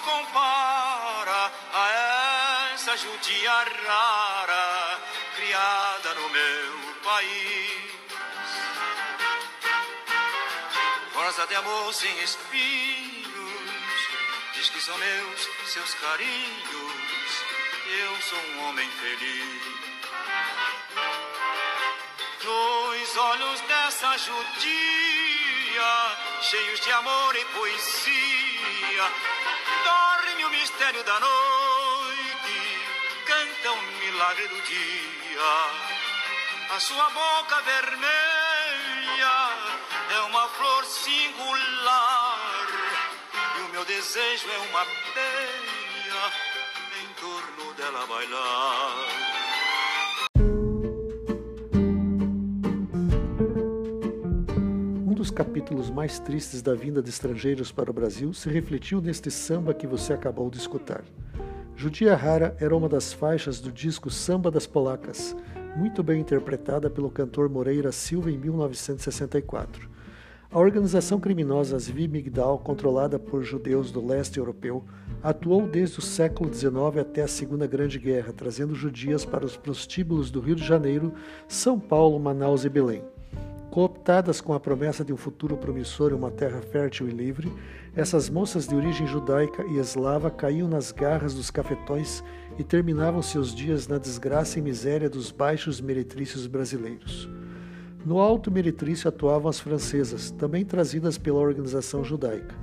compara a essa judia rara criada no meu país. Força de amor sem espinhos, diz que são meus seus carinhos, eu sou um homem feliz. Nos olhos dessa judia, cheios de amor e poesia, dorme o mistério da noite, canta o milagre do dia. A sua boca vermelha é uma flor singular, e o meu desejo é uma penha em torno dela bailar. Capítulos mais tristes da vinda de estrangeiros para o Brasil se refletiu neste samba que você acabou de escutar. Judia Rara era uma das faixas do disco Samba das Polacas, muito bem interpretada pelo cantor Moreira Silva em 1964. A organização criminosa Zvi Migdal, controlada por judeus do leste europeu, atuou desde o século XIX até a Segunda Grande Guerra, trazendo judias para os prostíbulos do Rio de Janeiro, São Paulo, Manaus e Belém. Cooptadas com a promessa de um futuro promissor em uma terra fértil e livre, essas moças de origem judaica e eslava caíam nas garras dos cafetões e terminavam seus dias na desgraça e miséria dos baixos meretrícios brasileiros. No alto meretrício atuavam as francesas, também trazidas pela organização judaica.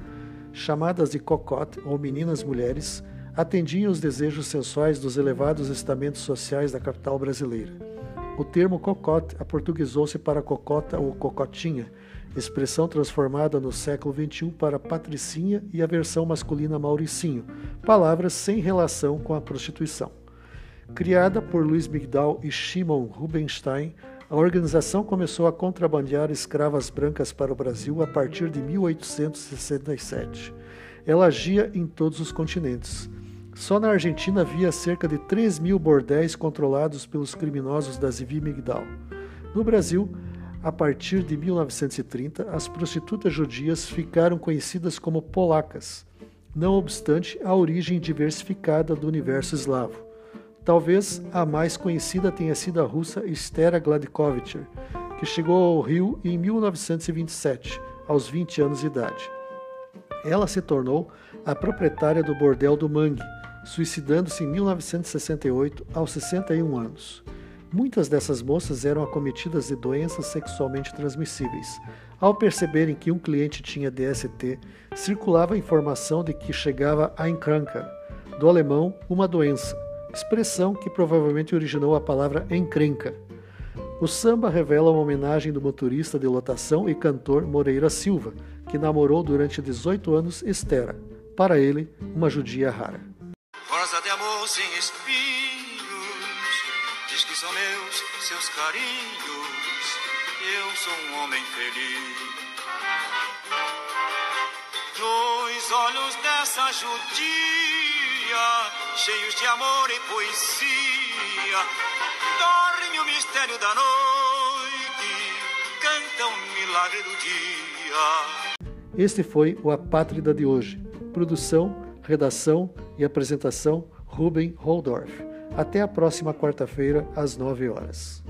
Chamadas de cocotte ou meninas mulheres, atendiam os desejos sensuais dos elevados estamentos sociais da capital brasileira. O termo cocote aportuguesou-se para cocota ou cocotinha, expressão transformada no século XXI para patricinha e a versão masculina mauricinho, palavras sem relação com a prostituição. Criada por Luiz Migdal e Shimon Rubinstein, a organização começou a contrabandear escravas brancas para o Brasil a partir de 1867. Ela agia em todos os continentes. Só na Argentina havia cerca de 3 mil bordéis controlados pelos criminosos da Zivi Migdal. No Brasil, a partir de 1930, as prostitutas judias ficaram conhecidas como polacas, não obstante a origem diversificada do universo eslavo. Talvez a mais conhecida tenha sido a russa Estera Gladkovitcher, que chegou ao Rio em 1927, aos 20 anos de idade. Ela se tornou a proprietária do bordel do Mangue, suicidando-se em 1968 aos 61 anos. Muitas dessas moças eram acometidas de doenças sexualmente transmissíveis. Ao perceberem que um cliente tinha DST, circulava a informação de que chegava a encranca, do alemão uma doença, expressão que provavelmente originou a palavra encrenca. O samba revela uma homenagem do motorista de lotação e cantor Moreira Silva, que namorou durante 18 anos Estera, para ele, uma judia rara rosa de amor sem espinhos. Diz que são meus seus carinhos. Eu sou um homem feliz. Nos olhos dessa judia, cheios de amor e poesia, dorme o mistério da noite, canta o milagre do dia. Este foi o Apátrida de hoje. Produção Redação e apresentação Ruben Holdorf. Até a próxima quarta-feira, às 9 horas.